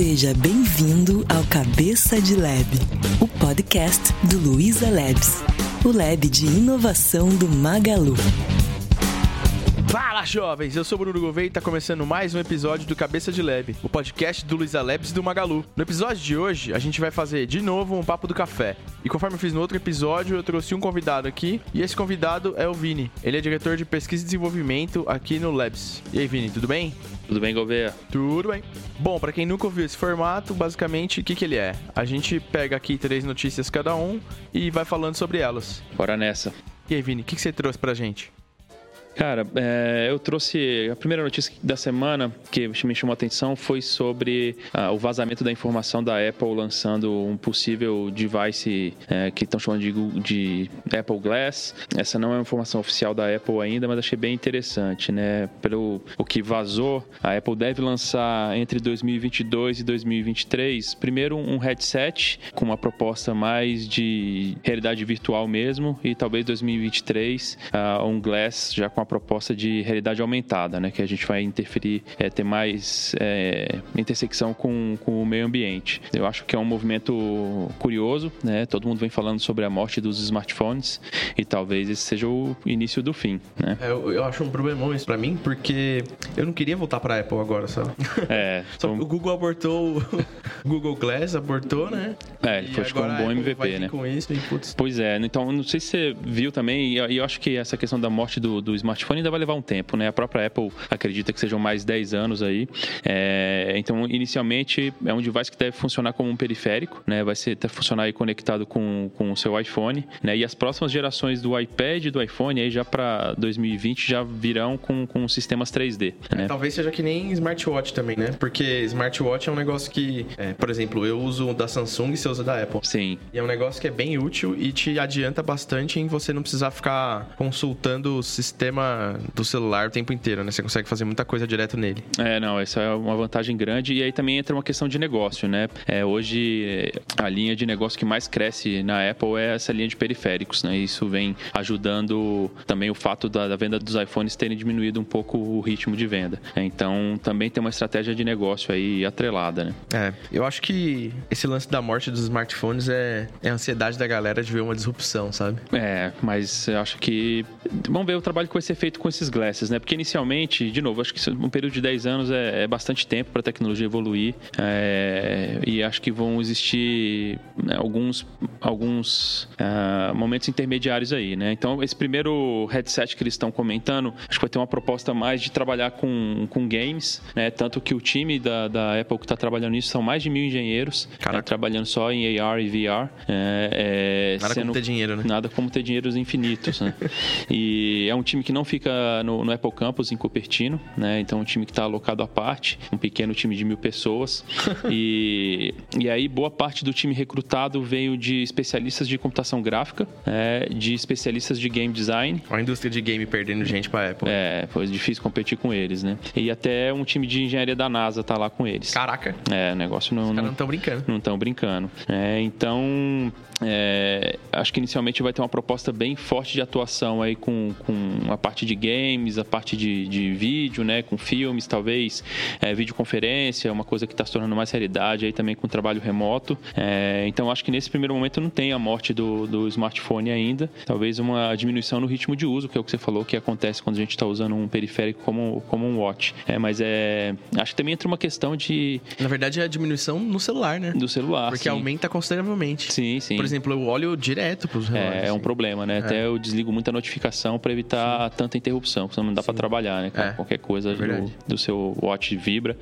Seja bem-vindo ao Cabeça de Lab, o podcast do Luiza Labs, o lab de inovação do Magalu. Fala jovens, eu sou o Bruno Gouveia e tá começando mais um episódio do Cabeça de Lab, o podcast do Luiza Labs e do Magalu. No episódio de hoje, a gente vai fazer de novo um papo do café. E conforme eu fiz no outro episódio, eu trouxe um convidado aqui, e esse convidado é o Vini. Ele é diretor de pesquisa e desenvolvimento aqui no Labs. E aí, Vini, tudo bem? Tudo bem, Gouveia? Tudo bem. Bom, para quem nunca ouviu esse formato, basicamente, o que, que ele é? A gente pega aqui três notícias cada um e vai falando sobre elas. Bora nessa. E aí, Vini, o que, que você trouxe pra gente? Cara, é, eu trouxe a primeira notícia da semana que me chamou a atenção foi sobre ah, o vazamento da informação da Apple lançando um possível device é, que estão chamando de, de, Apple Glass. Essa não é uma informação oficial da Apple ainda, mas achei bem interessante, né? Pelo o que vazou, a Apple deve lançar entre 2022 e 2023 primeiro um headset com uma proposta mais de realidade virtual mesmo e talvez 2023 uh, um Glass já com com a proposta de realidade aumentada, né? Que a gente vai interferir, é, ter mais é, intersecção com, com o meio ambiente. Eu acho que é um movimento curioso, né? Todo mundo vem falando sobre a morte dos smartphones e talvez esse seja o início do fim, né? É, eu, eu, acho um problemão isso pra mim, porque eu não queria voltar pra Apple agora, sabe? É. Só o Google abortou o Google Glass, abortou, né? É, ele foi um bom MVP, né? Com isso, e, putz. Pois é, então não sei se você viu também, e eu acho que essa questão da morte do, do smartphone ainda vai levar um tempo, né? A própria Apple acredita que sejam mais 10 anos aí. É, então, inicialmente, é um device que deve funcionar como um periférico, né? Vai ser, funcionar aí conectado com, com o seu iPhone, né? E as próximas gerações do iPad e do iPhone aí já para 2020 já virão com, com sistemas 3D, né? Talvez seja que nem smartwatch também, né? Porque smartwatch é um negócio que, é, por exemplo, eu uso da Samsung e você usa da Apple. Sim. E é um negócio que é bem útil e te adianta bastante em você não precisar ficar consultando o sistema do celular o tempo inteiro, né? Você consegue fazer muita coisa direto nele. É, não, essa é uma vantagem grande. E aí também entra uma questão de negócio, né? É, hoje, a linha de negócio que mais cresce na Apple é essa linha de periféricos, né? Isso vem ajudando também o fato da, da venda dos iPhones terem diminuído um pouco o ritmo de venda. Então, também tem uma estratégia de negócio aí atrelada, né? É, eu acho que esse lance da morte dos smartphones é, é a ansiedade da galera de ver uma disrupção, sabe? É, mas eu acho que. Vamos ver o trabalho que vai ser feito com esses glasses, né? Porque inicialmente, de novo, acho que um período de 10 anos é, é bastante tempo para a tecnologia evoluir é, e acho que vão existir né, alguns, alguns uh, momentos intermediários aí, né? Então, esse primeiro headset que eles estão comentando, acho que vai ter uma proposta mais de trabalhar com, com games, né? Tanto que o time da, da Apple que está trabalhando nisso são mais de mil engenheiros né? trabalhando só em AR e VR. É, é, nada sendo, como ter dinheiro, né? Nada como ter dinheiros infinitos, né? e é um time que não fica no, no Apple Campus, em Cupertino, né? Então, um time que está alocado à parte, um pequeno time de mil pessoas. e, e aí, boa parte do time recrutado veio de especialistas de computação gráfica, é, de especialistas de game design. A indústria de game perdendo gente para Apple. É, foi difícil competir com eles, né? E até um time de engenharia da NASA tá lá com eles. Caraca. É, o negócio não. Os caras não estão brincando. Não estão brincando. É, então, é, acho que inicialmente vai ter uma proposta bem forte de atuação aí com, com a parte de games, a parte de, de vídeo, né, com filmes, talvez, é, videoconferência, uma coisa que está se tornando mais realidade aí também com trabalho remoto. É, então acho que nesse primeiro momento não tem a morte do, do smartphone ainda, talvez uma diminuição no ritmo de uso, que é o que você falou que acontece quando a gente está usando um periférico como, como um watch. É, mas é, acho que também entra uma questão de... Na verdade é a diminuição no celular, né? Do celular, Porque sim. aumenta consideravelmente. Sim, sim. Por exemplo, eu olho direto para os relógios. É, é um assim. problema, né? É. Até eu desligo muita notificação para evitar Sim. tanta interrupção, porque senão não dá para trabalhar, né? É. Qualquer coisa é do, do, seu watch vibra.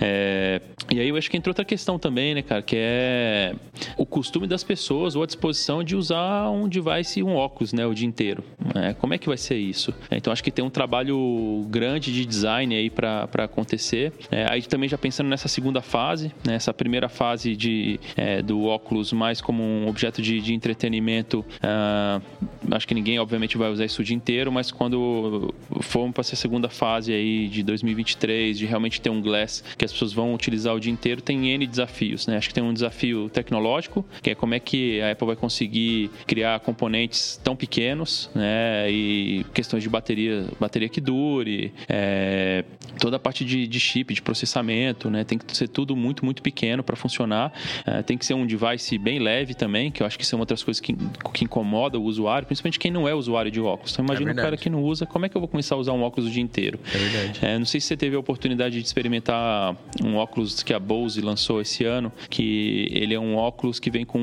É, e aí eu acho que entra outra questão também, né, cara? Que é o costume das pessoas ou a disposição de usar um device, um óculos, né? O dia inteiro. É, como é que vai ser isso? Então acho que tem um trabalho grande de design aí para acontecer. É, aí também já pensando nessa segunda fase, né? Essa primeira fase de, do óculos mais como um objeto de, de entretenimento, uh, acho que ninguém, obviamente, vai usar isso o dia inteiro, mas quando formos para essa segunda fase aí de 2023, de realmente ter um Glass que as pessoas vão utilizar o dia inteiro, tem N desafios, né? Acho que tem um desafio tecnológico, que é como é que a Apple vai conseguir criar componentes tão pequenos, né? E questões de bateria, bateria que dure, é, toda a parte de, de, chip, de processamento, né? Tem que ser tudo muito, muito pequeno para funcionar. É, tem que ser um device bem leve também, que eu acho que são outras coisas que, que incomodam o usuário, principalmente quem não é usuário de óculos. Então imagina é um cara que não usa, como é que eu vou começar a usar um óculos o dia inteiro? É verdade. É, não sei se você teve a oportunidade de experimentar um óculos que a Bose lançou esse ano, que ele é um óculos que vem com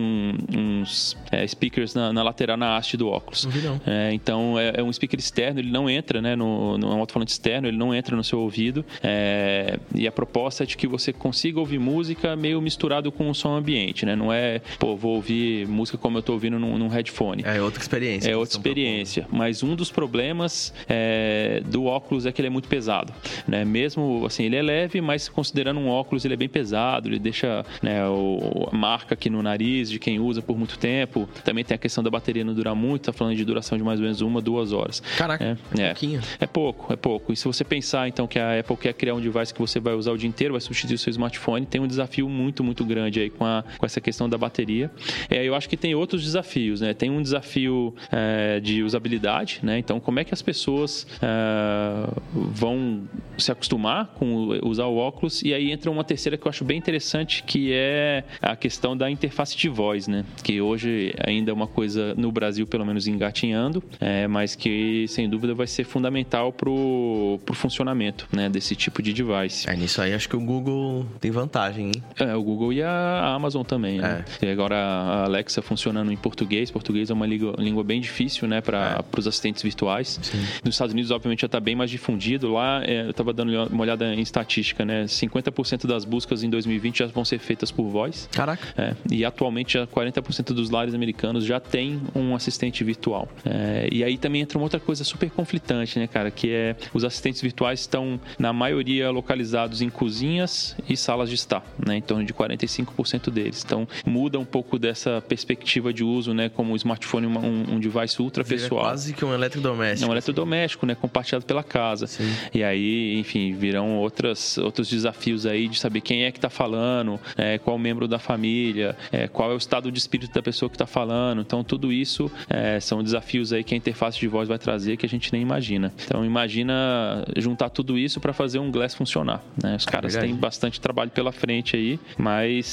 uns é, speakers na, na, lateral, na haste do óculos. Não vi não. É, então é, é, um speaker externo, ele não entra, né, no, no é um alto-falante externo, ele não entra no seu ouvido. É, e a proposta é de que você consiga ouvir música meio misturado com o som ambiente, né? Não é, pô, vou ouvir música como eu estou ouvindo num, num, headphone. É outra experiência. É outra experiência. Mas um dos problemas é, do óculos é que ele é muito pesado, né? Mesmo assim, ele é leve, mas considerando um óculos, ele é bem pesado, ele deixa né, o, a marca aqui no nariz de quem usa por muito tempo. Também tem a questão da bateria não durar muito, tá falando de duração de mais ou menos uma, duas horas. Caraca, é, é, pouquinho. É pouco, é pouco. E se você pensar então que a Apple quer criar um device que você vai usar o dia inteiro, vai substituir o seu smartphone, tem um desafio muito, muito grande aí com, a, com essa questão da bateria. É, eu acho que tem outros desafios, né? Tem um desafio é, de usabilidade, né? Então, como é que as pessoas é, vão se acostumar com usar o óculos? E aí entra uma terceira que eu acho bem interessante, que é a questão da interface de voz, né? Que hoje ainda é uma coisa no Brasil, pelo menos engatinhando, é, mas que sem dúvida vai ser fundamental para o funcionamento né, desse tipo de device. É, nisso aí acho que o Google tem vantagem, hein? É, o Google e a Amazon também. Né? É. E agora a Alexa funcionando em português. Português é uma língua, língua bem difícil né, para é. os assistentes virtuais. Sim. Nos Estados Unidos, obviamente, já está bem mais difundido. Lá, é, eu estava dando uma olhada em estatística, né? 50% das buscas em 2020 já vão ser feitas por voz. Caraca. É, e atualmente já 40% dos lares americanos já tem um assistente virtual. É, e aí também entra uma outra coisa super conflitante, né, cara? Que é os assistentes virtuais estão, na maioria, localizados em cozinhas e salas de estar, né? Em torno de 45% deles. Então muda um pouco dessa perspectiva de uso, né? Como o smartphone, um, um device ultra pessoal. É quase que um eletrodoméstico. É um eletrodoméstico, né? Compartilhado pela casa. Sim. E aí, enfim, virão outras, outros desafios aí de saber quem é que está falando, é, qual membro da família, é, qual é o estado de espírito da pessoa que está falando. Então, tudo isso é, são desafios aí que a interface de voz vai trazer que a gente nem imagina. Então, imagina juntar tudo isso para fazer um Glass funcionar. Né? Os é caras têm bastante trabalho pela frente aí, mas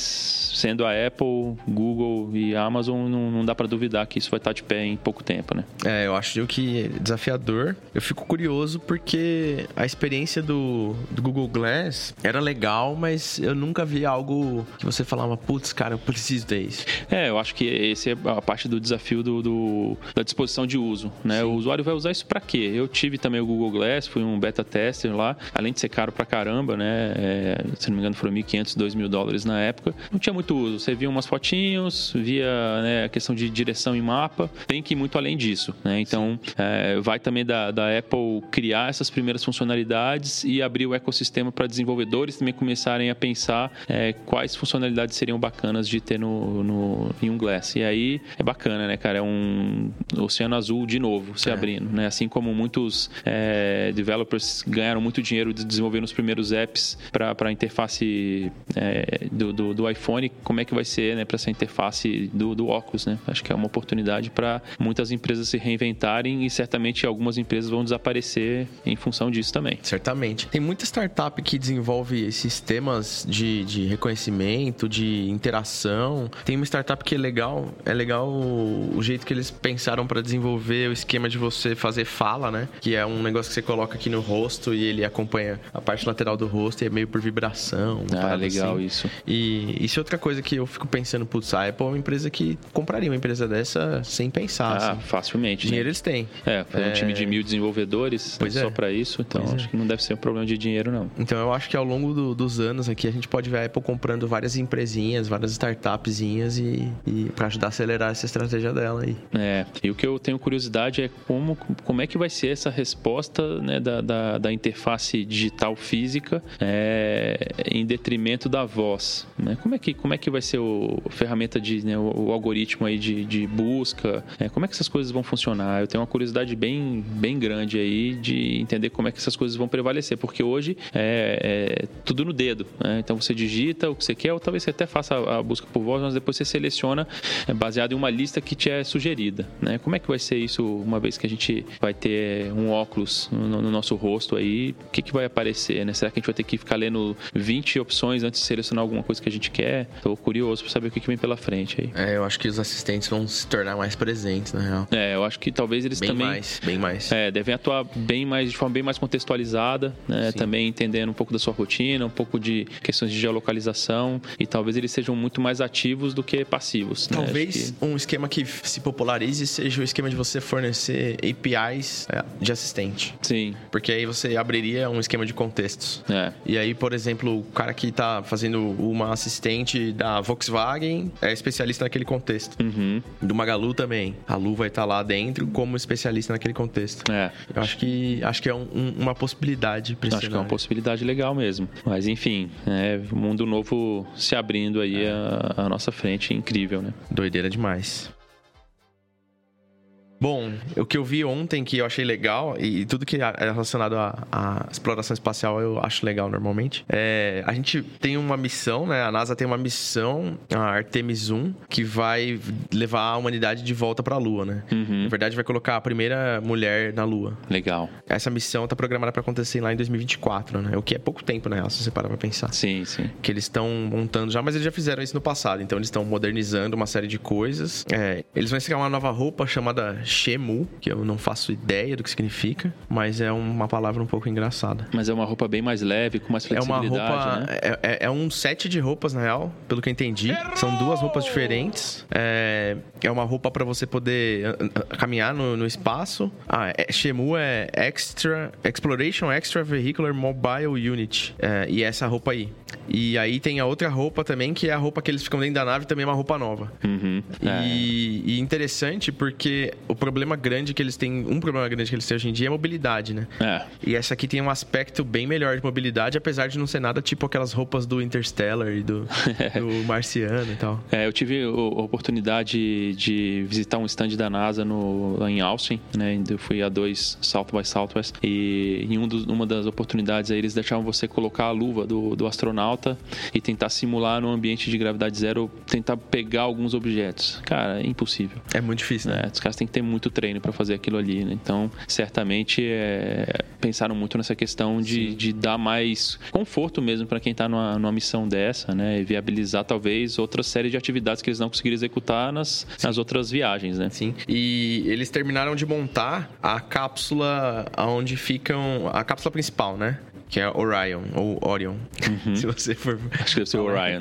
sendo a Apple, Google e Amazon, não, não dá para duvidar que isso vai estar de pé em pouco tempo, né? É, eu acho que é desafiador. Eu fico curioso porque a experiência do, do Google Glass era legal, mas eu nunca vi algo que você falava, putz, cara, eu preciso disso. É, eu acho que esse é a parte do desafio do, do da disposição de uso, né? Sim. O usuário vai usar isso para quê? Eu tive também o Google Glass, fui um beta tester lá, além de ser caro pra caramba, né? É, se não me engano, foram 1.500, 2 mil dólares na época. Não tinha muito uso. Você via umas fotinhos, via né, a questão de direção em mapa. Tem que ir muito além disso, né? Então, é, vai também da, da Apple criar essas primeiras funcionalidades e abrir o ecossistema para desenvolvedores também começarem a pensar é, quais funcionalidades seriam bacanas de ter no, no, em um Glass. E aí é bacana, né, cara? É um oceano azul de novo se é. abrindo, né? Assim como muitos é, developers ganharam muito dinheiro de desenvolver os primeiros apps para a interface do, do, do, iPhone, como é que vai ser né, para essa interface do, do óculos, né? Acho que é uma oportunidade para muitas empresas se reinventarem e certamente algumas empresas vão desaparecer em função disso também. Certamente. Tem muita startup que desenvolve sistemas de, de reconhecimento, de interação. Tem uma startup que é legal, é legal o, o jeito que eles pensaram para desenvolver o esquema de você fazer fala, né? Que é um negócio que você coloca aqui no rosto e ele acompanha a parte lateral do rosto e é meio por vibração. Ah, legal assim. isso. E isso é outra coisa que eu fico pensando, putz, a Apple é uma empresa que compraria uma empresa dessa sem pensar. Ah, assim. facilmente. Dinheiro né? eles têm. É, foi é... um time de mil desenvolvedores pois só é. para isso, então pois acho é. que não deve ser um problema de dinheiro, não. Então eu acho que ao longo do, dos anos aqui a gente pode ver a Apple comprando várias empresinhas, várias startupzinhas e, e para ajudar a acelerar essa estratégia dela aí. É, e o que eu tenho curiosidade é como, como é que vai ser essa resposta né, da, da, da interface digital física é, em detrimento da voz. Né? Como, é que, como é que vai ser o, a ferramenta de, né, o, o, algoritmo aí de, de busca? É, como é que essas coisas vão funcionar? Eu tenho uma curiosidade bem bem, grande aí de entender como é que essas coisas vão prevalecer, porque hoje é, é tudo no dedo. Né? Então você digita o que você quer, ou talvez você até faça a busca por voz, mas depois você seleciona é, baseado em uma lista que te é sugerida. Né? Como é que vai ser isso uma vez que a gente vai ter um óculos no, no nosso rosto aí? O que, que vai aparecer? Né? Será que a gente vai ter que ficar lendo 20 opções antes de selecionar alguma coisa que a gente quer? Estou curioso para saber o que, que vem pela frente aí. É, eu acho que os assistentes vão se tornar mais presentes, na real. É, eu acho que talvez eles bem também. Bem mais, bem mais. É, devem atuar bem mais, de forma bem mais contextualizada, né? Também entendendo um pouco da sua rotina, um pouco de questões de geolocalização e talvez eles sejam muito mais ativos do que passivos. Né? Talvez né? que... um esquema que se popularize seja o esquema de você fornecer APIs é, de assistente. Sim. Porque aí você abriria um esquema de contextos. É. E aí, por exemplo, o cara que está fazendo uma assistente da Volkswagen é especialista naquele contexto. Uhum. Do Magalu também. A Lu vai estar tá lá dentro como especialista naquele contexto. É. Eu acho que acho que é um, um, uma possibilidade para Acho que é uma possibilidade legal mesmo. Mas enfim, é mundo novo se abrindo aí é. à nossa frente, incrível, né? Doideira demais. Bom, o que eu vi ontem que eu achei legal, e tudo que é relacionado à, exploração espacial eu acho legal normalmente, é a gente tem uma missão, né? A NASA tem uma missão, a Artemis 1, que vai levar a humanidade de volta para a Lua, né? Uhum. Na verdade, vai colocar a primeira mulher na Lua. Legal. Essa missão tá programada para acontecer lá em 2024, né? O que é pouco tempo, né? Se você parar pra pensar. Sim, sim. Que eles estão montando já, mas eles já fizeram isso no passado. Então, eles estão modernizando uma série de coisas. É, eles vão criar uma nova roupa chamada Shemu, que eu não faço ideia do que significa, mas é uma palavra um pouco engraçada. Mas é uma roupa bem mais leve, com mais flexibilidade, É uma roupa... Né? É, é, é, um set de roupas, na real, pelo que eu entendi. Errou! São duas roupas diferentes. É, é uma roupa para você poder caminhar no, no espaço. Ah, é, Shemu é Extra... Exploration Extra Vehicular Mobile Unit. É, e essa roupa aí. E aí tem a outra roupa também, que é a roupa que eles ficam dentro da nave, também é uma roupa nova. Uhum. E, e interessante porque o problema grande que eles têm, um problema grande que eles têm hoje em dia é mobilidade, né? É. E essa aqui tem um aspecto bem melhor de mobilidade, apesar de não ser nada tipo aquelas roupas do Interstellar e do, do Marciano e tal. É, eu tive a oportunidade de visitar um stand da NASA no, em Austin, né? Eu fui a dois South by Southwest e em um dos, uma das oportunidades aí eles deixavam você colocar a luva do, do astronauta e tentar simular no ambiente de gravidade zero, tentar pegar alguns objetos. Cara, é impossível. É muito difícil, né? É, os caras têm que ter muito treino para fazer aquilo ali, né? Então, certamente é, pensaram muito nessa questão de, de dar mais conforto mesmo para quem está numa, numa missão dessa, né? E viabilizar talvez outra série de atividades que eles não conseguiram executar nas, nas outras viagens, né? Sim. E eles terminaram de montar a cápsula onde ficam a cápsula principal, né? Que é Orion, ou Orion, uhum. se você for... Acho que deve ser Orion.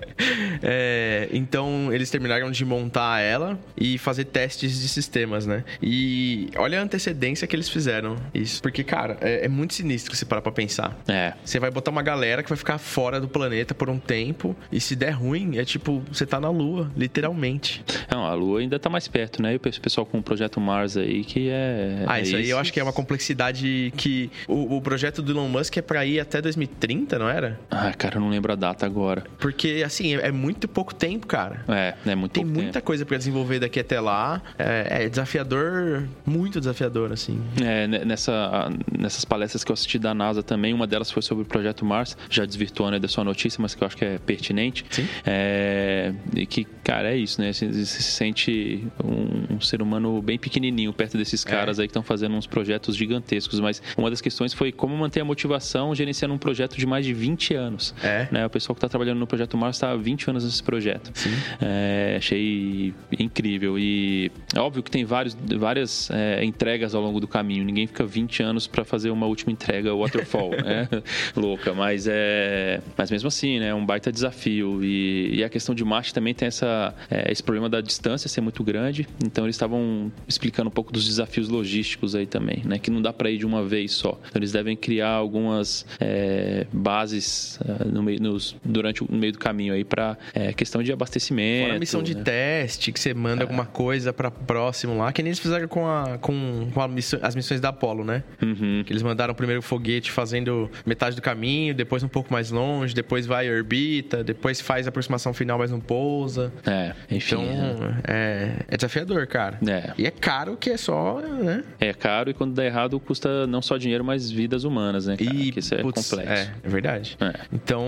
é, então, eles terminaram de montar ela e fazer testes de sistemas, né? E olha a antecedência que eles fizeram isso. Porque, cara, é, é muito sinistro se parar pra pensar. É. Você vai botar uma galera que vai ficar fora do planeta por um tempo e se der ruim, é tipo, você tá na Lua, literalmente. Não, a Lua ainda tá mais perto, né? E o pessoal com o projeto Mars aí, que é... Ah, é isso, aí eu acho que é uma complexidade que... O, o projeto do Elon Musk Musk é pra ir até 2030, não era? Ah, cara, eu não lembro a data agora. Porque, assim, é, é muito pouco tempo, cara. É, é muito Tem muita tempo. coisa pra desenvolver daqui até lá. É, é, desafiador, muito desafiador, assim. É, nessa, nessas palestras que eu assisti da NASA também, uma delas foi sobre o Projeto Mars, já desvirtuando aí da sua notícia, mas que eu acho que é pertinente. Sim. É, e que, cara, é isso, né? Você, se sente um, um, ser humano bem pequenininho perto desses é. caras aí que estão fazendo uns projetos gigantescos. Mas uma das questões foi como manter a motivação gerenciando um projeto de mais de 20 anos. É. Né? O pessoal que está trabalhando no Projeto Mars está há 20 anos nesse projeto. Sim. É, achei incrível. E é óbvio que tem vários, várias é, entregas ao longo do caminho. Ninguém fica 20 anos para fazer uma última entrega waterfall, né? Louca. Mas é. Mas mesmo assim, né? É um baita desafio. E, e a questão de Marte também tem essa, é, esse problema da distância ser muito grande. Então eles estavam explicando um pouco dos desafios logísticos aí também, né? Que não dá para ir de uma vez só. Então eles devem criar algumas é, bases uh, no meio, nos, durante o meio do caminho aí para é, questão de abastecimento. Fora missão de né? teste, que você manda é. alguma coisa para próximo lá, que nem eles fizeram com, a, com, com a missão, as missões da Apollo, né? Uhum. Que eles mandaram primeiro o foguete fazendo metade do caminho, depois um pouco mais longe, depois vai orbita, depois faz a aproximação final, mas não pousa. É, enfim. Então, né? é, é desafiador, cara. É. E é caro que é só, né? É caro e quando dá errado custa não só dinheiro, mas vidas humanas, né? Cara? E, isso é putz, complexo. É, é verdade. É. Então,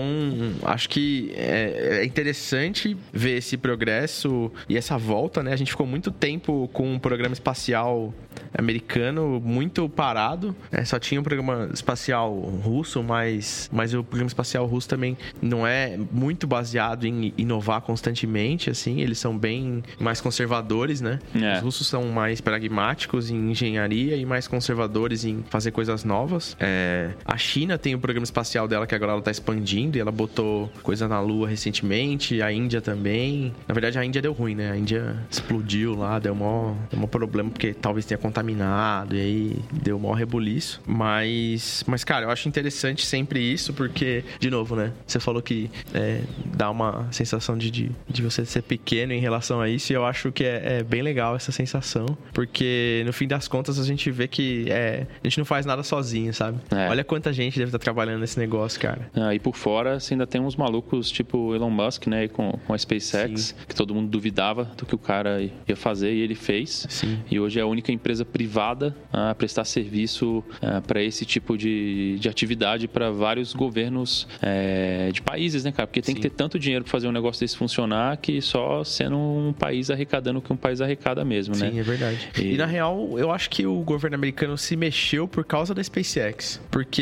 acho que é, é interessante ver esse progresso e essa volta, né? A gente ficou muito tempo com um programa espacial americano muito parado. É, só tinha um programa espacial russo, mas, mas o programa espacial russo também não é muito baseado em inovar constantemente, assim. Eles são bem mais conservadores, né? É. Os russos são mais pragmáticos em engenharia e mais conservadores em fazer coisas novas. É, a China tem o programa espacial dela que agora ela tá expandindo e ela botou coisa na Lua recentemente. A Índia também. Na verdade, a Índia deu ruim, né? A Índia explodiu lá, deu maior, deu maior problema porque talvez tenha contaminado e aí deu maior rebuliço. Mas, mas cara, eu acho interessante sempre isso porque, de novo, né? Você falou que é, dá uma sensação de, de, de, você ser pequeno em relação a isso e eu acho que é, é bem legal essa sensação porque no fim das contas a gente vê que é, a gente não faz nada sozinho, sabe? É. Olha quanta gente deve estar trabalhando nesse negócio, cara. Ah, e por fora, você ainda tem uns malucos tipo Elon Musk, né? Com, com a SpaceX, Sim. que todo mundo duvidava do que o cara ia fazer e ele fez. Sim. E hoje é a única empresa privada a prestar serviço para esse tipo de, de atividade para vários governos é, de países, né, cara? Porque tem Sim. que ter tanto dinheiro para fazer um negócio desse funcionar que só sendo um país arrecadando o que um país arrecada mesmo, né? Sim, é verdade. E- E... na real, eu acho que o governo americano se mexeu por causa da SpaceX. Porque,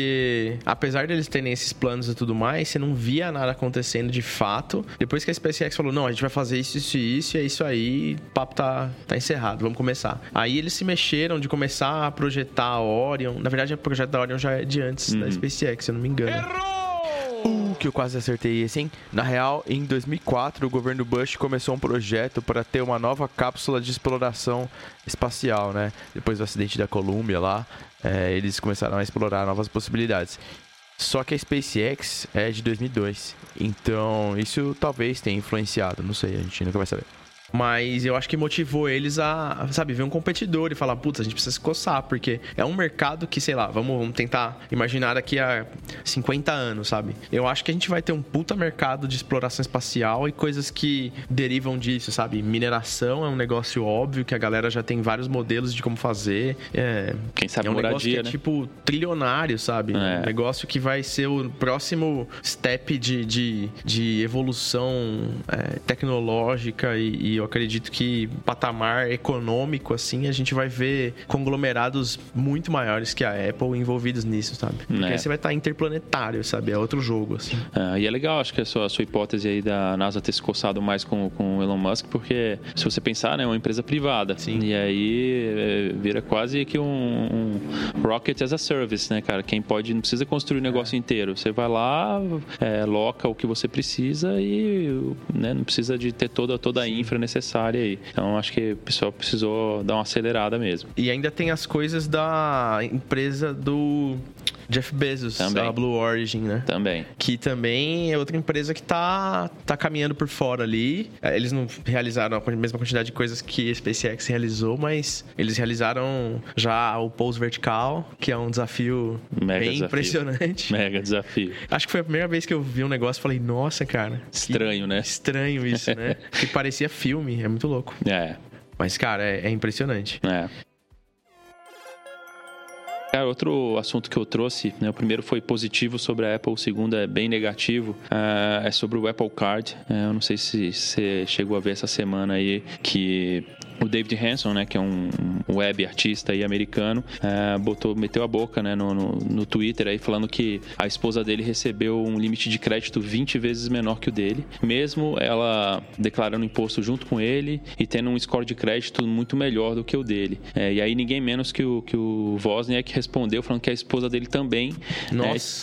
apesar deles terem esses planos e tudo mais, você não via nada acontecendo de fato. Depois que a SpaceX falou, não, a gente vai fazer isso, isso e isso, e é isso aí, o papo tá, tá encerrado, vamos começar. Aí eles se mexeram de começar a projetar a Orion. Na verdade, o projeto da Orion já é de antes da SpaceX, se eu não me engano. Uh, que eu quase acertei esse, hein? Na real, em 2004, o governo Bush começou um projeto para ter uma nova cápsula de exploração espacial, né? Depois do acidente da Columbia lá, é, eles começaram a explorar novas possibilidades. Só que a SpaceX é de 2002, então isso talvez tenha influenciado, não sei, a gente nunca vai saber. Mas eu acho que motivou eles a, sabe, ver um competidor e falar, putz, a gente precisa se coçar, porque é um mercado que, sei lá, vamos, vamos tentar imaginar daqui a 50 anos, sabe? Eu acho que a gente vai ter um puta mercado de exploração espacial e coisas que derivam disso, sabe? Mineração é um negócio óbvio que a galera já tem vários modelos de como fazer. É, Quem sabe é um negócio moradia, que é né? tipo trilionário, sabe? É. Um negócio que vai ser o próximo step de, de, de evolução é, tecnológica e, e eu acredito que patamar econômico, assim, a gente vai ver conglomerados muito maiores que a Apple envolvidos nisso, sabe? Porque É. aí você vai estar interplanetário, sabe? É outro jogo, assim. Ah, e é legal, acho que a sua, a sua hipótese aí da NASA ter se coçado mais com, com o Elon Musk, porque se você pensar, né, é uma empresa privada. Sim. E aí é, vira quase que um, um rocket as a service, né, cara? Quem pode, não precisa construir o negócio inteiro. Você vai lá, é, loca o que você precisa e né, não precisa de ter toda, toda a infra necessária aí. Então acho que o pessoal precisou dar uma acelerada mesmo. E ainda tem as coisas da empresa do Jeff Bezos, Também. a Blue Origin, né? Também. que também é outra empresa que tá, tá caminhando por fora ali. É, Eles não realizaram a mesma quantidade de coisas que a SpaceX realizou, mas eles realizaram já o pouso vertical, que é um desafio Mega bem desafio. impressionante. Mega desafio. Acho que foi a primeira vez que eu vi um negócio e falei, nossa, cara. Estranho, né? Estranho isso, né? que parecia filme, é muito louco. É, Mas, cara, é, é impressionante. É. Cara, outro assunto que eu trouxe, né, o primeiro foi positivo sobre a Apple, o segundo é bem negativo, ah, é sobre o Apple Card. É, eu não sei se você chegou a ver essa semana aí que o David Hanson, né, que é um web artista aí americano, ah, botou, meteu a boca né, no, no, no Twitter aí falando que a esposa dele recebeu um limite de crédito 20 vezes menor que o dele, mesmo ela declarando imposto junto com ele e tendo um score de crédito muito melhor do que o dele. É, e aí ninguém menos que o, que o Wozniak respondeu falando que a esposa dele também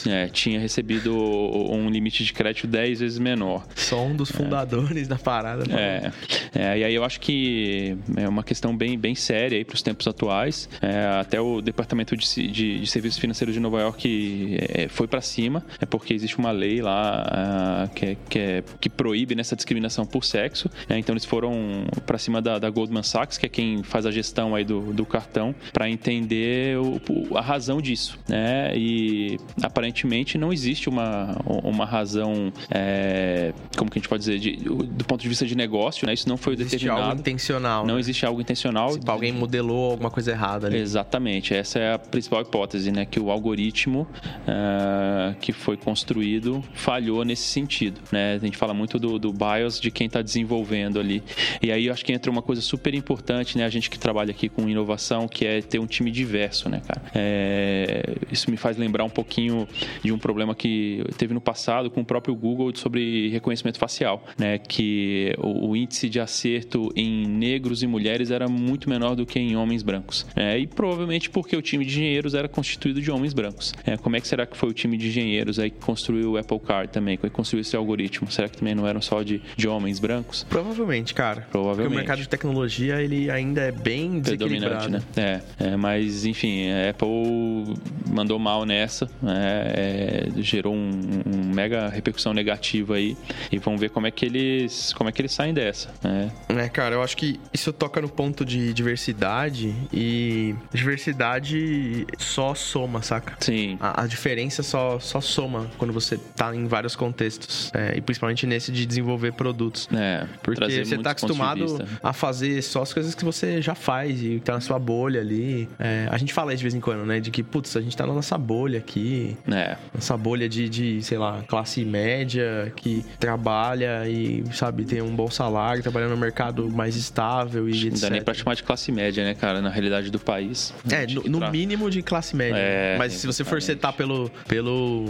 é, é, tinha recebido um limite de crédito 10 vezes menor. Só um dos fundadores da parada. É, é, e aí eu acho que é uma questão bem, bem séria para os tempos atuais. É, até o Departamento de, de, de, Serviços Financeiros de Nova York é, foi para cima, é porque existe uma lei lá uh, que, é, que, é, que, proíbe nessa discriminação por sexo. Né? então eles foram para cima da, da, Goldman Sachs, que é quem faz a gestão aí do, do cartão, para entender o, a razão disso. Né? E aparentemente não existe uma, uma razão, é, como que a gente pode dizer, de, do ponto de vista de negócio, né? isso não foi existe determinado. Algo intencional. Não né? existe algo intencional. Se alguém modelou alguma coisa errada ali. Exatamente, essa é a principal hipótese, né? Que o algoritmo uh, que foi construído falhou nesse sentido, né? A gente fala muito do, do bias de quem está desenvolvendo ali. E aí eu acho que entra uma coisa super importante, né? A gente que trabalha aqui com inovação, que é ter um time diverso, né, cara? É, isso me faz lembrar um pouquinho de um problema que teve no passado com o próprio Google sobre reconhecimento facial, né? Que o, o índice de acerto em negros e mulheres era muito menor do que em homens brancos. É, e provavelmente porque o time de engenheiros era constituído de homens brancos. É, como é que será que foi o time de engenheiros aí que construiu o Apple Car também, que construiu esse algoritmo? Será que também não eram só de, de homens brancos? Provavelmente, cara. Provavelmente. Porque o mercado de tecnologia ele ainda é bem desequilibrado. né? É, é, mas enfim, a Apple mandou mal nessa, né? é, gerou um, um, mega repercussão negativa aí e vamos ver como é que eles como é que eles saem dessa. Né? É, cara, eu acho que isso toca no ponto de diversidade e diversidade só soma, saca? Sim. A, a diferença só, só soma quando você tá em vários contextos. É, e principalmente nesse de desenvolver produtos. É. Porque você tá acostumado a fazer só as coisas que você já faz e tá na sua bolha ali. É, a gente fala isso de vez em quando, né? De que, putz, a gente tá na nossa bolha aqui. É. Nossa bolha de, de, sei lá, classe média que trabalha e, sabe, tem um bom salário, trabalhando no mercado mais estável e Não etc. dá nem pra chamar de classe média, né, cara? Na realidade do país. É, no, no pra... mínimo de classe média. É, Mas se você for setar pelo, pelo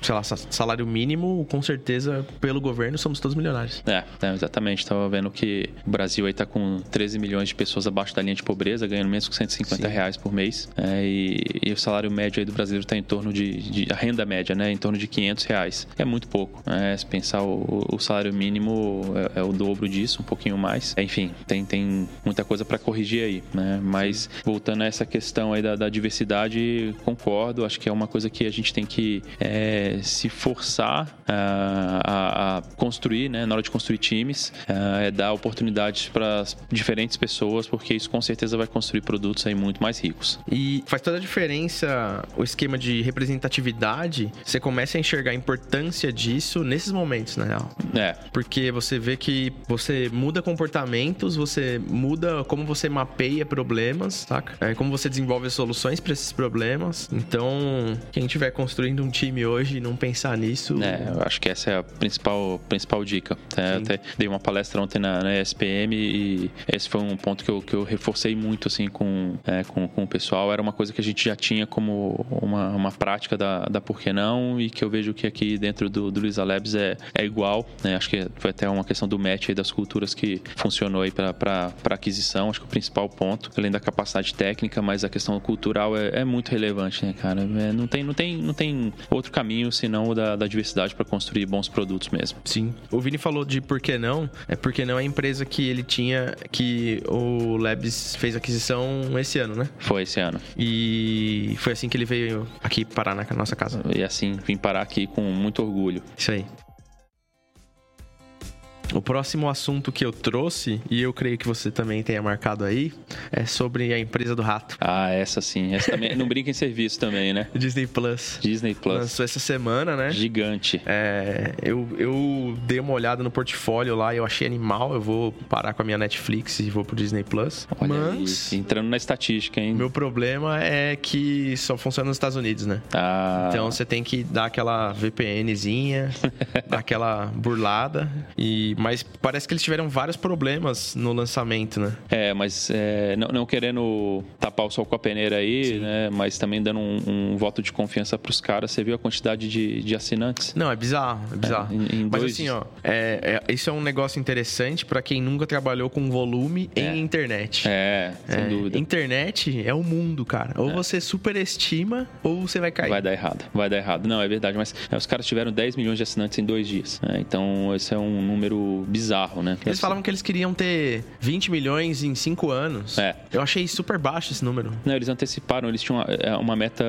sei lá, salário mínimo, com certeza, pelo governo, somos todos milionários. É, é exatamente. Tava vendo que o Brasil aí tá com 13 milhões de pessoas abaixo da linha de pobreza, ganhando menos que 150 Sim. reais por mês. É, e, e, o salário médio aí do brasileiro tá em torno de, de, A renda média, né? Em torno de 500 reais. É muito pouco. Né? Se pensar o, o salário mínimo é, é, o dobro disso, um pouquinho mais. Enfim, tem, tem muita coisa para corrigir aí, né? Mas voltando a essa questão aí da, da, diversidade, concordo. Acho que é uma coisa que a gente tem que é, se forçar a, a, a, construir, né? Na hora de construir times, é dar oportunidades para diferentes pessoas, porque isso com certeza vai construir produtos aí muito mais ricos. E faz toda a diferença o esquema de representatividade. Você começa a enxergar a importância disso nesses momentos, na real. É. Porque você vê que você muda comportamentos, você muda como você mapeia problemas, saca? É, como você desenvolve soluções para esses problemas. Então, quem estiver construindo um time hoje e não pensar nisso. É, eu acho que essa é a principal, principal dica. É, até dei uma palestra ontem na, na ESPM e esse foi um ponto que eu, que eu reforcei muito assim com, é, com, com, o pessoal. Era uma coisa que a gente já tinha como uma, uma prática da, da Por que Não e que eu vejo que aqui dentro do, do Luiza Labs é, é igual. Né? Acho que foi até uma questão do match aí das culturas que funcionou aí para aquisição. Acho que o principal ponto, além da capacidade técnica, mas a questão cultural é, é muito relevante, né, cara? É, não, tem, não, tem, não tem outro caminho senão o da, da diversidade para construir bons produtos mesmo. Sim. O Vini falou de por que não, é porque não é a empresa que ele tinha, que o Labs fez aquisição esse ano, né? Foi esse ano. E foi assim que ele veio aqui parar na nossa casa. E assim, vim parar aqui com muito orgulho. Isso aí. O próximo assunto que eu trouxe, e eu creio que você também tenha marcado aí, é sobre a empresa do rato. Ah, essa sim. Essa também. não brinca em serviço também, né? Disney Plus. Disney Plus. Lançou essa semana, né? Gigante. É, eu, eu dei uma olhada no portfólio lá e eu achei animal. Eu vou parar com a minha Netflix e vou pro Disney Plus. Olha Mas. Aí, entrando na estatística, hein? Meu problema é que só funciona nos Estados Unidos, né? Ah. Então você tem que dar aquela VPNzinha, dar aquela burlada e mas parece que eles tiveram vários problemas no lançamento, né? É, mas é, não, não, querendo tapar o sol com a peneira aí, Sim. né? Mas também dando um, um voto de confiança pros caras. Você viu a quantidade de, de assinantes? Não, é bizarro, é bizarro. É, em, em mas dois... assim, ó, é, é, isso é um negócio interessante para quem nunca trabalhou com volume em é. internet. É, sem dúvida. Internet é o mundo, cara. Ou você superestima ou você vai cair. Vai dar errado, vai dar errado. Não, é verdade, mas os caras tiveram 10 milhões de assinantes em dois dias. Né? Então, esse é um número bizarro, né? Eles falavam que eles queriam ter 20 milhões em 5 anos. É. Eu achei super baixo esse número. Não, eles anteciparam, eles tinham uma, é, uma meta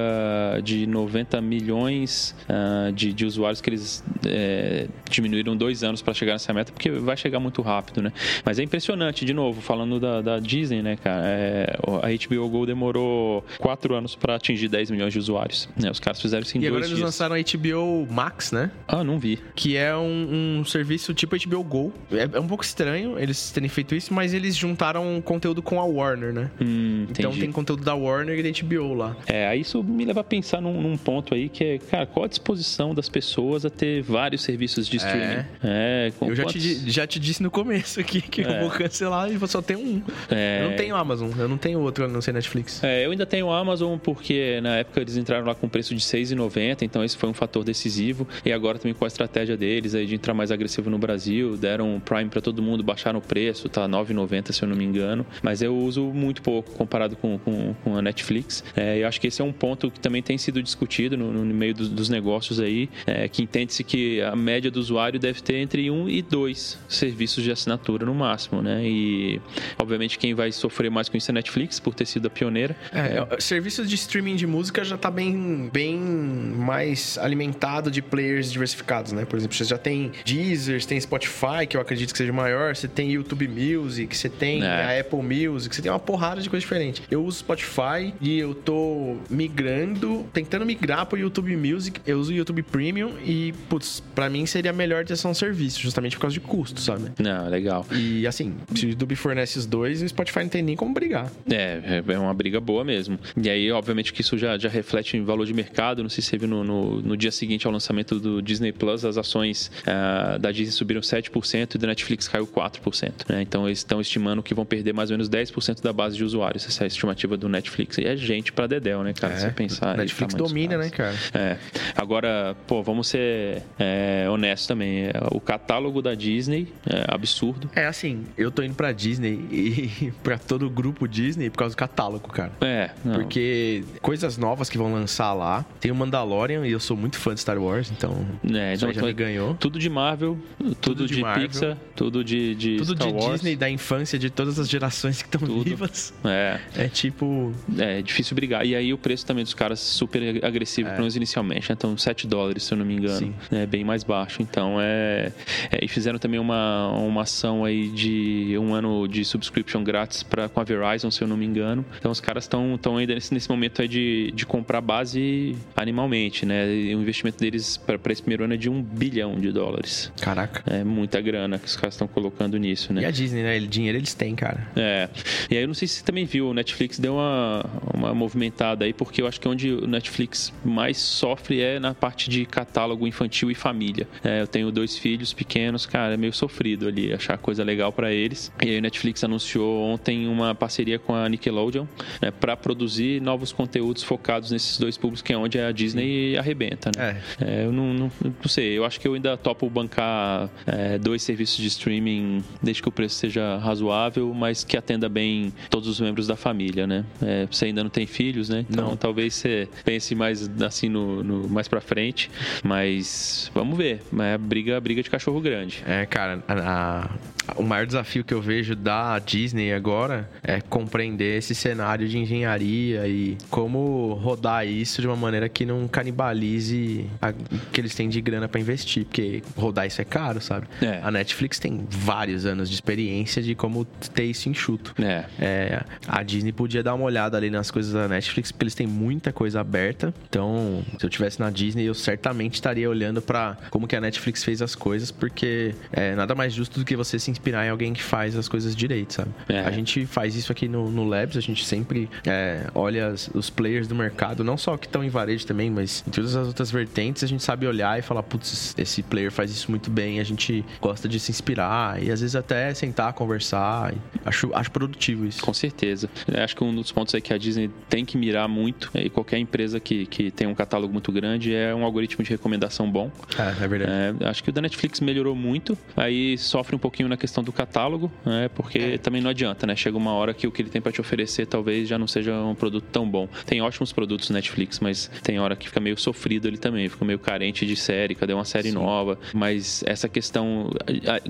de 90 milhões uh, de, de, usuários que eles é, diminuíram dois anos para chegar nessa meta, porque vai chegar muito rápido, né? Mas é impressionante, de novo, falando da, da Disney, né, cara? É, a HBO Go demorou quatro anos para atingir 10 milhões de usuários. Né? Os caras fizeram isso em e dois agora eles dias. lançaram a HBO Max, né? Ah, não vi. Que é um, um serviço tipo HBO Go. É, é, um pouco estranho eles terem feito isso, mas eles juntaram conteúdo com a Warner, né? Hum, então tem conteúdo da Warner e da HBO lá. É, aí isso me leva a pensar num, num, ponto aí que é, cara, qual a disposição das pessoas a ter vários serviços de streaming? É, é eu já, quantos... te, já te disse no começo aqui que é. eu vou cancelar e vou só ter um. É... Eu não tenho Amazon, eu não tenho outro, a não ser Netflix. É, eu ainda tenho Amazon porque na época eles entraram lá com preço de R$6,90, então esse foi um fator decisivo. E agora também com a estratégia deles aí de entrar mais agressivo no Brasil, deram Prime para todo mundo, baixaram o preço, tá R$9,90 se eu não me engano. Mas eu uso muito pouco comparado com, com, com a Netflix. É, eu acho que esse é um ponto que também tem sido discutido no, no meio dos, dos, negócios aí, é, que entende-se que a média do usuário deve ter entre um e dois serviços de assinatura no máximo, né? E obviamente quem vai sofrer mais com isso é a Netflix, por ter sido a pioneira. É, é. serviços de streaming de música já tá bem, bem mais alimentado de players diversificados, né? Por exemplo, você já tem Deezer, tem Spotify, que eu acredito que seja maior, você tem YouTube Music, você tem é. a Apple Music, você tem uma porrada de coisa diferente. Eu uso Spotify e eu tô migrando, tentando migrar pro YouTube Music. Eu uso o YouTube Premium e, putz, pra mim seria melhor ter só um serviço, justamente por causa de custo, sabe? Não, legal. E assim, se o YouTube fornece os dois, o Spotify não tem nem como brigar. É, é uma briga boa mesmo. E aí, obviamente, que isso já, já reflete em valor de mercado. Não sei se você viu no, no, no dia seguinte ao lançamento do Disney Plus, as ações uh, da Disney subiram 7% e da Netflix caiu 4%. Né? Então, eles estão estimando que vão perder mais ou menos 10% da base de usuários. Essa é a estimativa do Netflix. E é gente pra Dedel, né, cara? É, se você pensar. Netflix domina, né, cara? É. Agora, pô, vamos ser é, honestos também. O catálogo da Disney é absurdo. É assim, eu tô indo pra Disney e pra todo o grupo Disney por causa do catálogo, cara. É. Não. Porque coisas novas que vão lançar lá. Tem o Mandalorian e eu sou muito fã de Star Wars, então. É, então já me ganhou. Tudo de Marvel, tudo, tudo de, de Marvel, Pixar, tudo de, de tudo Star de Wars. Disney da infância de todas as gerações que estão vivas. É. É tipo. É difícil brigar. E aí o preço também dos caras super agressivo, é. pelo menos inicialmente. Né? Então, 7 dólares, se eu não me engano. Sim. É bem mais baixo. Então é. é e fizeram também uma, uma ação aí de um ano de subscription grátis pra, com a Verizon, se eu não me engano. Então os caras estão ainda nesse, nesse momento aí de, de comprar base animalmente, né? E o investimento deles para esse primeiro ano é de um bilhão de dólares. Caraca. É muita grana que os caras estão colocando nisso, né? E a Disney, né? Dinheiro eles têm, cara. É. E aí eu não sei se você também viu, o Netflix deu uma, uma movimentada aí, porque eu acho que onde o Netflix mais sofre é na parte de catálogo infantil e família. É, eu tenho dois filhos pequenos, cara, é meio sofrido ali achar coisa legal para eles. E aí o Netflix anunciou ontem uma parceria com a Nickelodeon né, para produzir novos conteúdos focados nesses dois públicos, que é onde a Disney arrebenta. Né? É. É, eu não, não, não, sei, eu acho que eu ainda topo bancar é, dois serviços de streaming desde que o preço seja razoável, mas que atenda bem todos os membros da família, né? É, você ainda não tem filhos, né? Então não. talvez você pense mais assim no, no mais para frente, mas vamos ver. É briga, briga de cachorro grande. É, cara, a, a, o maior desafio que eu vejo da Disney agora é compreender esse cenário de engenharia e como rodar isso de uma maneira que não canibalize a, que eles têm de grana para investir, porque rodar isso é caro, sabe? É. A Netflix tem vários anos de experiência de como ter isso enxuto. É. é. a Disney podia dar uma olhada ali nas coisas da Netflix, porque eles têm muita coisa aberta. Então, se eu tivesse na Disney, eu certamente estaria olhando para como que a Netflix fez as coisas, porque é nada mais justo do que você se inspirar em alguém que faz as coisas direito, sabe? É. A gente faz isso aqui no, no Labs, a gente sempre é, olha os players do mercado, não só que estão em varejo também, mas em todas as outras vertentes, a gente sabe olhar e falar, putz, esse player faz isso muito bem, a gente gosta de se inspirar e às vezes até sentar, conversar. Acho, acho produtivo isso. Com certeza. Eu acho que um dos pontos é que a Disney tem que mirar muito, e qualquer empresa que, que tem um catálogo muito grande é um algoritmo de recomendação bom. É, é verdade. É, acho que o da Netflix melhorou muito, aí sofre um pouquinho na questão do catálogo, né? Porque é. também não adianta, né? Chega uma hora que o que ele tem para te oferecer talvez já não seja um produto tão bom. Tem ótimos produtos Netflix, mas tem hora que fica meio sofrido ele também, fica meio carente de série, cadê uma série Sim. nova? Mas essa questão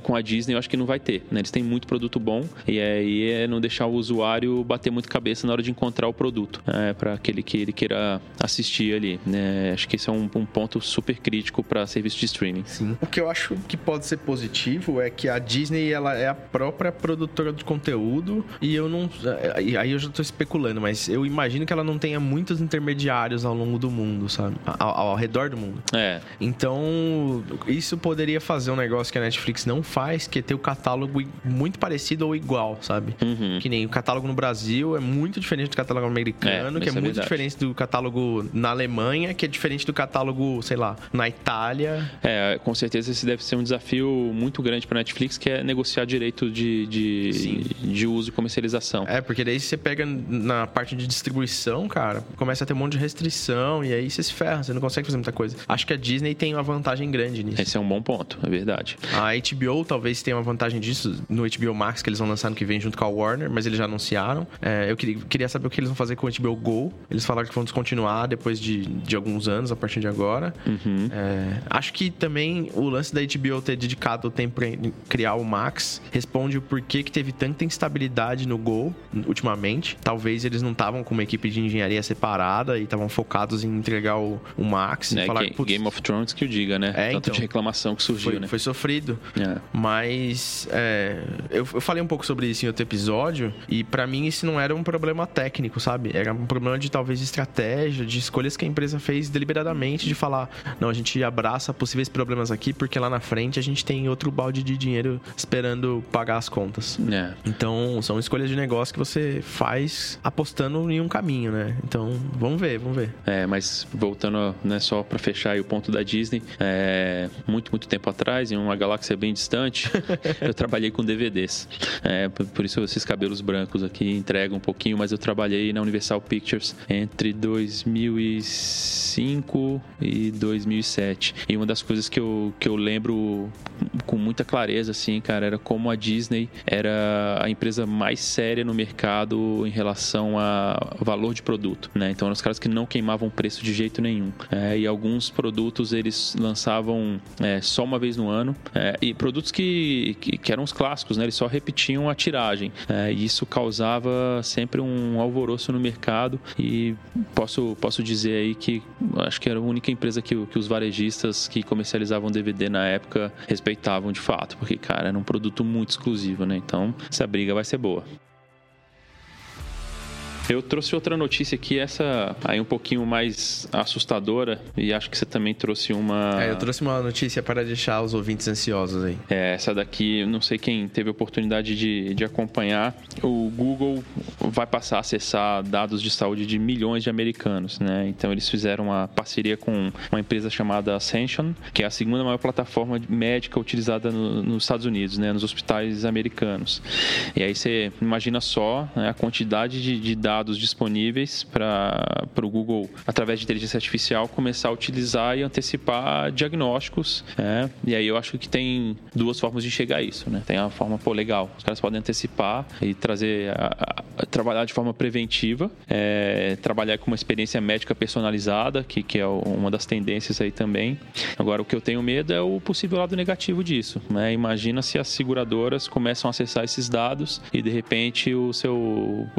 com a Disney eu acho que não vai ter, né? Eles têm muito produto bom e aí é não deixar o usuário bater muito cabeça na hora de encontrar o produto, né? para aquele que ele queira assistir ali, né? Acho que esse é um, um ponto super crítico para serviço de streaming. Sim. O que eu acho que pode ser positivo é que a Disney ela é a própria produtora de conteúdo e eu não aí eu já estou especulando, mas eu imagino que ela não tenha muitos intermediários ao longo do mundo, sabe? Ao, ao redor do mundo. É. Então, isso poderia fazer um negócio que a Netflix não faz, que é ter o catálogo muito parecido ou igual, sabe? Uhum. Que nem o catálogo no Brasil é muito diferente do catálogo americano, é, que é, é muito diferente do catálogo na Alemanha, que é diferente do catálogo, sei lá, na Itália. É, com certeza esse deve ser um desafio muito grande para Netflix, que é negociar direito de, de, de uso e comercialização. É, porque daí você pega na parte de distribuição, cara, começa a ter um monte de restrição e aí você se ferra, você não consegue fazer muita coisa. Acho que a Disney tem uma vantagem grande nisso. Esse é um bom ponto, é verdade. A HBO talvez tenha uma vantagem disso no HBO Max, que eles vão lançar no que vem junto com a Warner, mas eles já anunciaram. É, eu queria, saber o que eles vão fazer com o HBO Go. Eles falaram que vão descontinuar depois de, de alguns anos, a partir de agora. Uhum. É, acho que também o lance da HBO ter dedicado o tempo para criar o Max responde o porquê que teve tanta instabilidade no Go ultimamente. Talvez eles não estavam com uma equipe de engenharia separada e estavam focados em entregar o, o Max. É, falar, Game of Thrones que o diga, né? É, Tanto então, de reclamação que surgiu, foi, né? Foi sofrido. É. Mas é, eu, eu falei um pouco sobre isso em outro episódio e para mim isso não era um problema técnico, sabe? Era um problema de talvez estratégia, de escolhas que a empresa fez deliberadamente de falar, não, a gente abraça possíveis problemas aqui porque lá na frente a gente tem outro balde de dinheiro esperando pagar as contas. É. Então, são escolhas de negócio que você faz apostando em um caminho, né? Então, vamos ver, vamos ver. É, mas voltando, né, só para fechar o ponto da Disney, é, muito, muito tempo atrás, em uma galáxia bem distante, eu trabalhei com DVDs. É, por isso esses cabelos brancos aqui entregam um pouquinho, mas eu trabalhei na Universal Pictures entre 2005 e 2007. E uma das coisas que eu, que eu lembro com muita clareza, assim, cara, era como a Disney era a empresa mais séria no mercado em relação a valor de produto, né? Então eram os caras que não queimavam preço de jeito nenhum. É, e alguns produtos eles lançavam é, só uma vez no ano. É, e produtos que, que, que, eram os clássicos, né? Eles só repetiam a tiragem. É, e isso causava sempre um alvoroço no mercado. E posso, posso dizer aí que acho que era a única empresa que, que os varejistas que comercializavam DVD na época respeitavam de fato, porque, cara, um produto muito exclusivo, né? Então, essa briga vai ser boa. Eu trouxe outra notícia aqui, essa aí um pouquinho mais assustadora, e acho que você também trouxe uma. É, eu trouxe uma notícia para deixar os ouvintes ansiosos aí. É, essa daqui, não sei quem teve oportunidade de, de acompanhar. O Google vai passar a acessar dados de saúde de milhões de americanos, né? Então eles fizeram uma parceria com uma empresa chamada Ascension, que é a segunda maior plataforma médica utilizada no, nos Estados Unidos, né? Nos hospitais americanos. E aí você imagina só né, a quantidade de, de dados dados disponíveis para o Google, através de inteligência artificial, começar a utilizar e antecipar diagnósticos. Né? E aí eu acho que tem duas formas de chegar a isso. Né? Tem a forma, pô, legal, os caras podem antecipar e trazer, a, a, trabalhar de forma preventiva, é, trabalhar com uma experiência médica personalizada, que, que é uma das tendências aí também. Agora, o que eu tenho medo é o possível lado negativo disso. Né? Imagina se as seguradoras começam a acessar esses dados e de repente o seu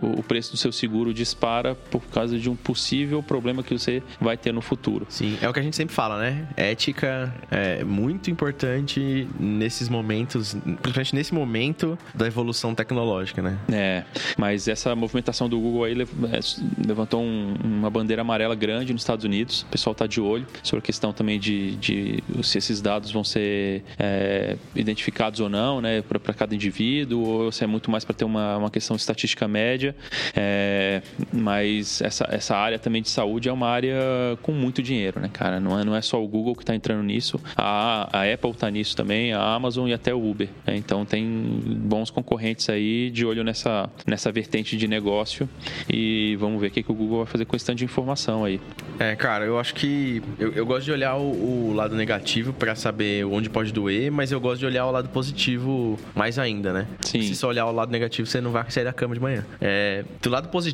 o preço do seu seguro seguro dispara por causa de um possível problema que você vai ter no futuro. Sim, é o que a gente sempre fala, né? Ética é muito importante nesses momentos, principalmente nesse momento da evolução tecnológica, né? É, mas essa movimentação do Google aí é, levantou um, uma bandeira amarela grande nos Estados Unidos. O pessoal está de olho sobre a questão também de, de se esses dados vão ser é, identificados ou não, né, para cada indivíduo, ou se é muito mais para ter uma, uma questão estatística média. É, É, mas essa, essa área também de saúde é uma área com muito dinheiro, né, cara? Não é, não é só o Google que está entrando nisso, a, a Apple está nisso também, a Amazon e até o Uber. Né? Então tem bons concorrentes aí de olho nessa, nessa vertente de negócio e vamos ver o que, que o Google vai fazer com esse tanto de informação aí. É, cara, eu acho que eu, eu gosto de olhar o, o lado negativo para saber onde pode doer, mas eu gosto de olhar o lado positivo mais ainda, né? Sim. Se só olhar o lado negativo, você não vai sair da cama de manhã. É, do lado positivo,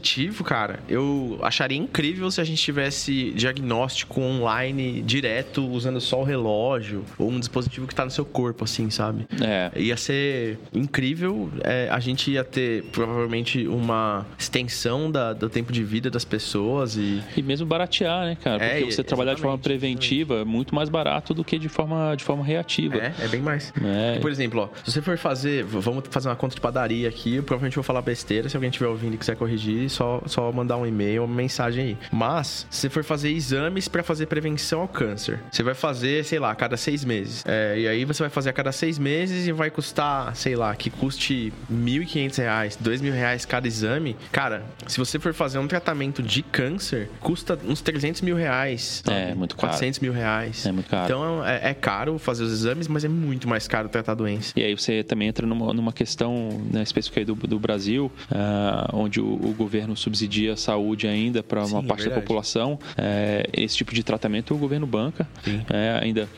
cara, eu acharia incrível se a gente tivesse diagnóstico online direto usando só o relógio ou um dispositivo que tá no seu corpo, assim, sabe? É. Ia ser incrível. é, a gente ia ter provavelmente uma extensão da- do tempo de vida das pessoas e E mesmo baratear, né, cara? É, Porque você trabalhar de forma preventiva é muito mais barato do que de forma, de forma reativa. É, é bem mais. É. Por exemplo, ó, se você for fazer, vamos fazer uma conta de padaria aqui, eu provavelmente vou falar besteira, se alguém estiver ouvindo e quiser corrigir, só, só mandar um e-mail, uma mensagem aí. Mas, se você for fazer exames pra fazer prevenção ao câncer, você vai fazer, sei lá, a cada seis meses. É, e aí você vai fazer a cada seis meses e vai custar, sei lá, que custe 1.500 reais, 2.000 reais cada exame. Cara, se você for fazer um tratamento de câncer, custa uns 300 mil reais. sabe? É, muito caro. 400 mil reais. É muito caro. Então é, é caro fazer os exames, mas é muito mais caro tratar a doença. E aí você também entra numa, numa questão né, específica aí do, do Brasil, ah, onde o, o governo subsidia a saúde ainda para uma Sim, é parte da verdade. população. É, esse tipo de tratamento o governo banca. É, ainda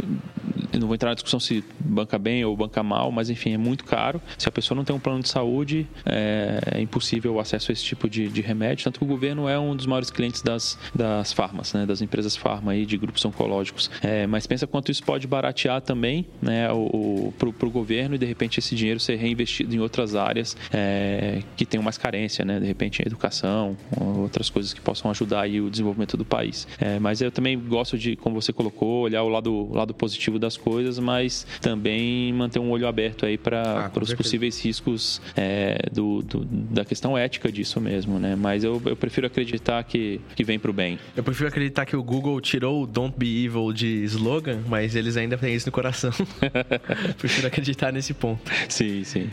não vou entrar na discussão se banca bem ou banca mal, mas enfim, é muito caro. Se a pessoa não tem um plano de saúde, é, é impossível o acesso a esse tipo de, de remédio. Tanto que o governo é um dos maiores clientes das, das farmas, né, das empresas farma aí, de grupos oncológicos. É, mas pensa quanto isso pode baratear também né, o, o, pro, pro governo e de repente esse dinheiro ser reinvestido em outras áreas é, que tenham mais carência, né? De repente educação, ou outras coisas que possam ajudar aí o desenvolvimento do país. É, mas eu também gosto de, como você colocou, olhar o lado, lado positivo das coisas, mas também manter um olho aberto aí Ah, para com os possíveis riscos é, do, do- da questão ética disso mesmo, né? Mas eu, eu prefiro acreditar que, que vem para o bem. Eu prefiro acreditar que o Google tirou o Don't Be Evil de slogan, mas eles ainda têm isso no coração. prefiro acreditar nesse ponto. Sim, sim.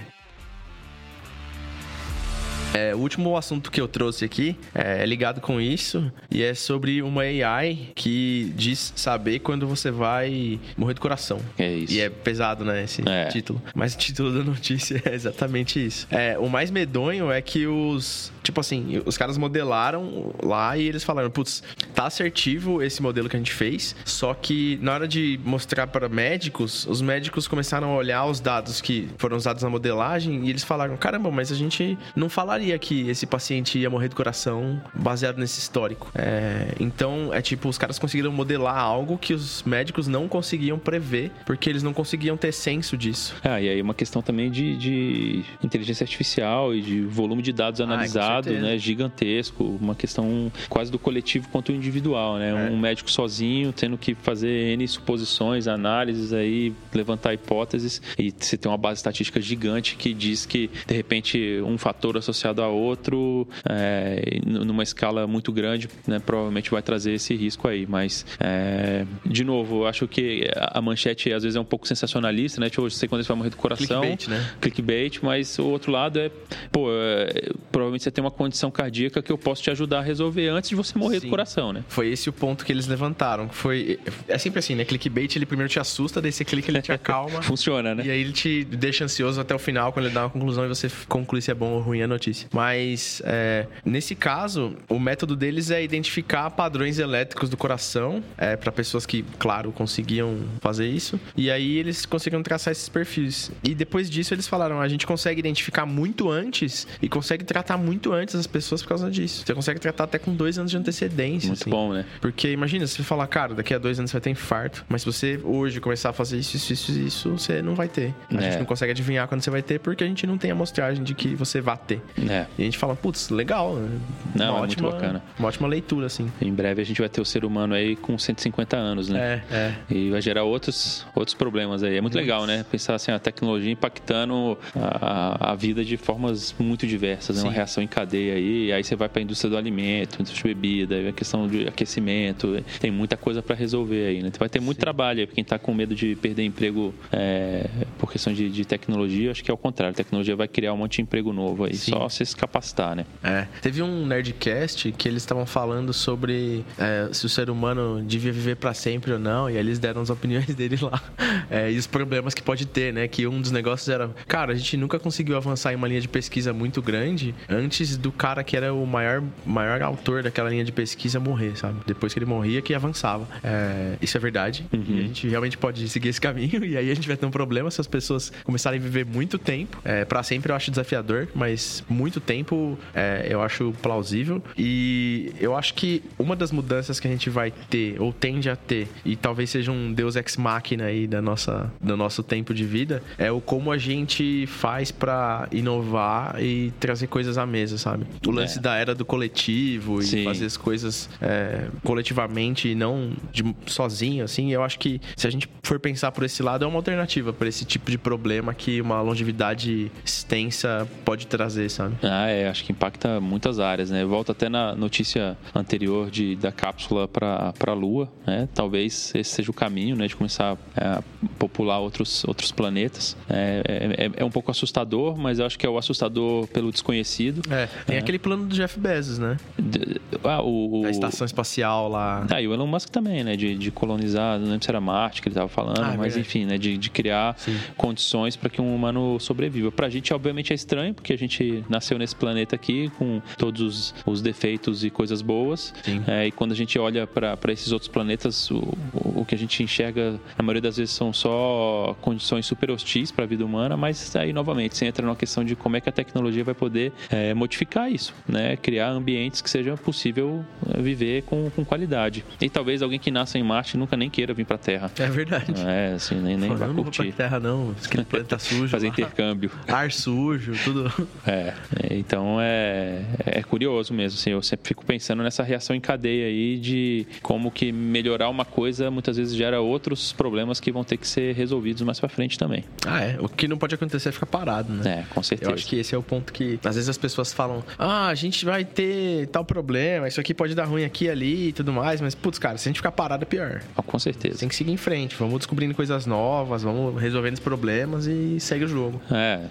É, o último assunto que eu trouxe aqui é ligado com isso e é sobre uma AI que diz saber quando você vai morrer do coração. É isso. E é pesado, né, esse É. título. Mas o título da notícia é exatamente isso. É, o mais medonho é que os. Tipo assim, os caras modelaram lá e eles falaram: putz, tá assertivo esse modelo que a gente fez. Só que na hora de mostrar para médicos, os médicos começaram a olhar os dados que foram usados na modelagem e eles falaram: caramba, mas a gente não falaria que esse paciente ia morrer do coração baseado nesse histórico. É, então, é tipo, os caras conseguiram modelar algo que os médicos não conseguiam prever, porque eles não conseguiam ter senso disso. Ah, e aí uma questão também de, de inteligência artificial e de volume de dados Ah, analisado, certeza. né? Gigantesco. Uma questão quase do coletivo quanto individual, né? É. Um médico sozinho tendo que fazer N suposições, análises aí, levantar hipóteses. E você tem uma base estatística gigante que diz que, de repente, um fator associado a outro, é, numa escala muito grande, né? Provavelmente vai trazer esse risco aí. Mas, é, de novo, eu acho que a a manchete às vezes é um pouco sensacionalista, né? Tipo, eu sei quando você vai morrer do coração Clickbait, né? clickbait, mas o outro lado é, pô, é, provavelmente você tem uma condição cardíaca que eu posso te ajudar a resolver antes de você morrer Sim. do coração, né? Foi esse o ponto que eles levantaram. Foi, é sempre assim, né? Clickbait, ele primeiro te assusta, daí você clica, ele te acalma. Funciona, né? E aí ele te deixa ansioso até o final, quando ele dá uma conclusão e você conclui se é bom ou ruim a notícia. Mas, é, nesse caso, o método deles é identificar padrões elétricos do coração, é, para pessoas que, claro, conseguiam fazer isso. E aí eles conseguiram traçar esses perfis. E depois disso eles falaram, a gente consegue identificar muito antes e consegue tratar muito antes as pessoas por causa disso. Você consegue tratar até com dois anos de antecedência. Muito assim. bom, né? Porque imagina, se você falar, cara, daqui a dois anos você vai ter infarto, mas se você hoje começar a fazer isso, isso, isso, isso, você não vai ter. A É. gente não consegue adivinhar quando você vai ter porque a gente não tem amostragem de que você vai ter. É. E a gente fala, putz, legal. né? Não, uma é muito ótima, bacana. Uma ótima leitura, assim. Em breve a gente vai ter o ser humano aí com 150 anos, né? É, é. E vai gerar outros, outros problemas aí. É muito legal, né? Pensar assim, a tecnologia impactando a, a vida de formas muito diversas, né? Uma reação em cadeia aí, aí você vai para a indústria do alimento, indústria de bebida, a questão de aquecimento, tem muita coisa para resolver aí, né? Então vai ter muito Sim. trabalho aí, quem está com medo de perder emprego é, por questão de, de, tecnologia, acho que é o contrário, a tecnologia vai criar um monte de emprego novo aí, Sim. só você se capacitar, né? É, teve um Nerdcast que eles estavam falando sobre é, se o ser humano devia viver para sempre ou não, e aí eles deram as opiniões dele lá, é, e os problemas que pode ter, né? Que um dos negócios era, cara, a gente nunca conseguiu avançar em uma linha de pesquisa muito grande antes do cara que era o maior, maior autor daquela linha de pesquisa morrer, sabe? Depois que ele morria, que avançava. É, isso é verdade. Uhum. A gente realmente pode seguir esse caminho. E aí a gente vai ter um problema se as pessoas começarem a viver muito tempo. É, para sempre eu acho desafiador, mas muito tempo é, eu acho plausível. E eu acho que uma das mudanças que a gente vai ter, ou tende a ter, e talvez seja um deus ex machina aí da nossa, do nosso tempo de vida, é o como a gente faz para inovar e trazer coisas à mesa, sabe? O lance é. da era do coletivo Sim. e fazer as coisas é, coletivamente e não de, sozinho, assim. Eu acho que se a gente for pensar por esse lado, é uma alternativa para esse tipo de problema que uma longevidade extensa pode trazer, sabe? Ah, é. Acho que impacta muitas áreas, né? Volta até na notícia anterior de, da cápsula para a Lua, né? Talvez esse seja o caminho, né? De começar a popular outros, outros planetas. É, é, é, é um pouco assustador, mas eu acho que é o assustador pelo desconhecido. É, tem é. aquele plano do Jeff Bezos, né? De, ah, o, o... A estação espacial lá. Ah, e o Elon Musk também, né? De, de colonizar, não lembro se era Marte que ele estava falando, ah, é mas enfim, né? De, de criar Sim. condições para que um humano sobreviva. Pra gente, obviamente, é estranho, porque a gente nasceu nesse planeta aqui com todos os, os defeitos e coisas boas. É, e quando a gente olha para esses outros planetas, o, o, o que a gente enxerga, na maioria das vezes, são só condições super hostis para a vida humana, mas aí, novamente, você entra numa questão de como é que a tecnologia vai poder é, modificar isso, né? Criar ambientes que seja possível é, viver com, com qualidade. E talvez alguém que nasça em Marte nunca nem queira vir para a Terra. É verdade. É, assim, nem, nem vai não curtir. Não Terra não, aquele planeta sujo. Fazer lá. intercâmbio. Ar sujo, tudo. É, então é, é curioso mesmo, assim, eu sempre fico pensando nessa reação em cadeia aí de como que melhorar uma coisa muitas vezes gera outros problemas que vão ter que ser resolvidos mais para frente também. Ah, é. O que não pode acontecer é ficar parado, né? É, com certeza. Eu acho que esse é o ponto que às vezes as pessoas falam: "Ah, a gente vai ter tal problema, isso aqui pode dar ruim aqui ali e tudo mais", mas putz, cara, se a gente ficar parado é pior. Ah, com certeza. Tem que seguir em frente, vamos descobrindo coisas novas, vamos resolvendo os problemas e segue o jogo. É,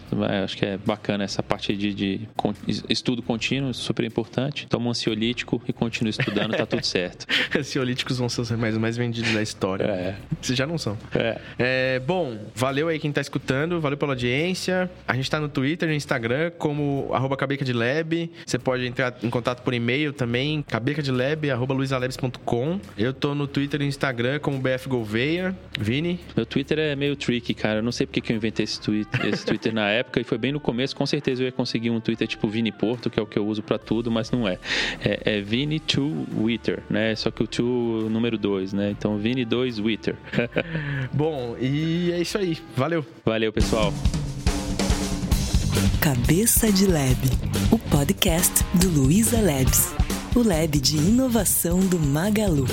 acho que é bacana essa parte de, de estudo contínuo, super importante. Toma um ansiolítico e continua estudando, tá tudo certo. Ansiolíticos vão ser os mais, mais vendidos da história. É. Vocês já não são. É. é. Bom, valeu aí quem tá escutando, valeu pela audiência. A gente tá no Twitter, no Instagram, como arroba cabeca de lab. Você pode entrar em contato por e-mail também, cabecadelab, arroba luisalabs.com. Eu tô no Twitter e no Instagram como BF Gouveia. Vini? Meu Twitter é meio tricky, cara. Eu não sei porque que eu inventei esse Twitter, esse Twitter na época e foi bem no começo. Com certeza eu ia conseguir um Twitter tipo Vini Porto, que é o que eu uso para tudo, mas não é. É, é Vini 2 Twitter, né? Só que o 2 número 2, né? Então Vini 2 Twitter. Bom, e é isso aí. Valeu. Valeu, pessoal. Cabeça de Lab, o podcast do Luiza Labs, o lab de inovação do Magalu.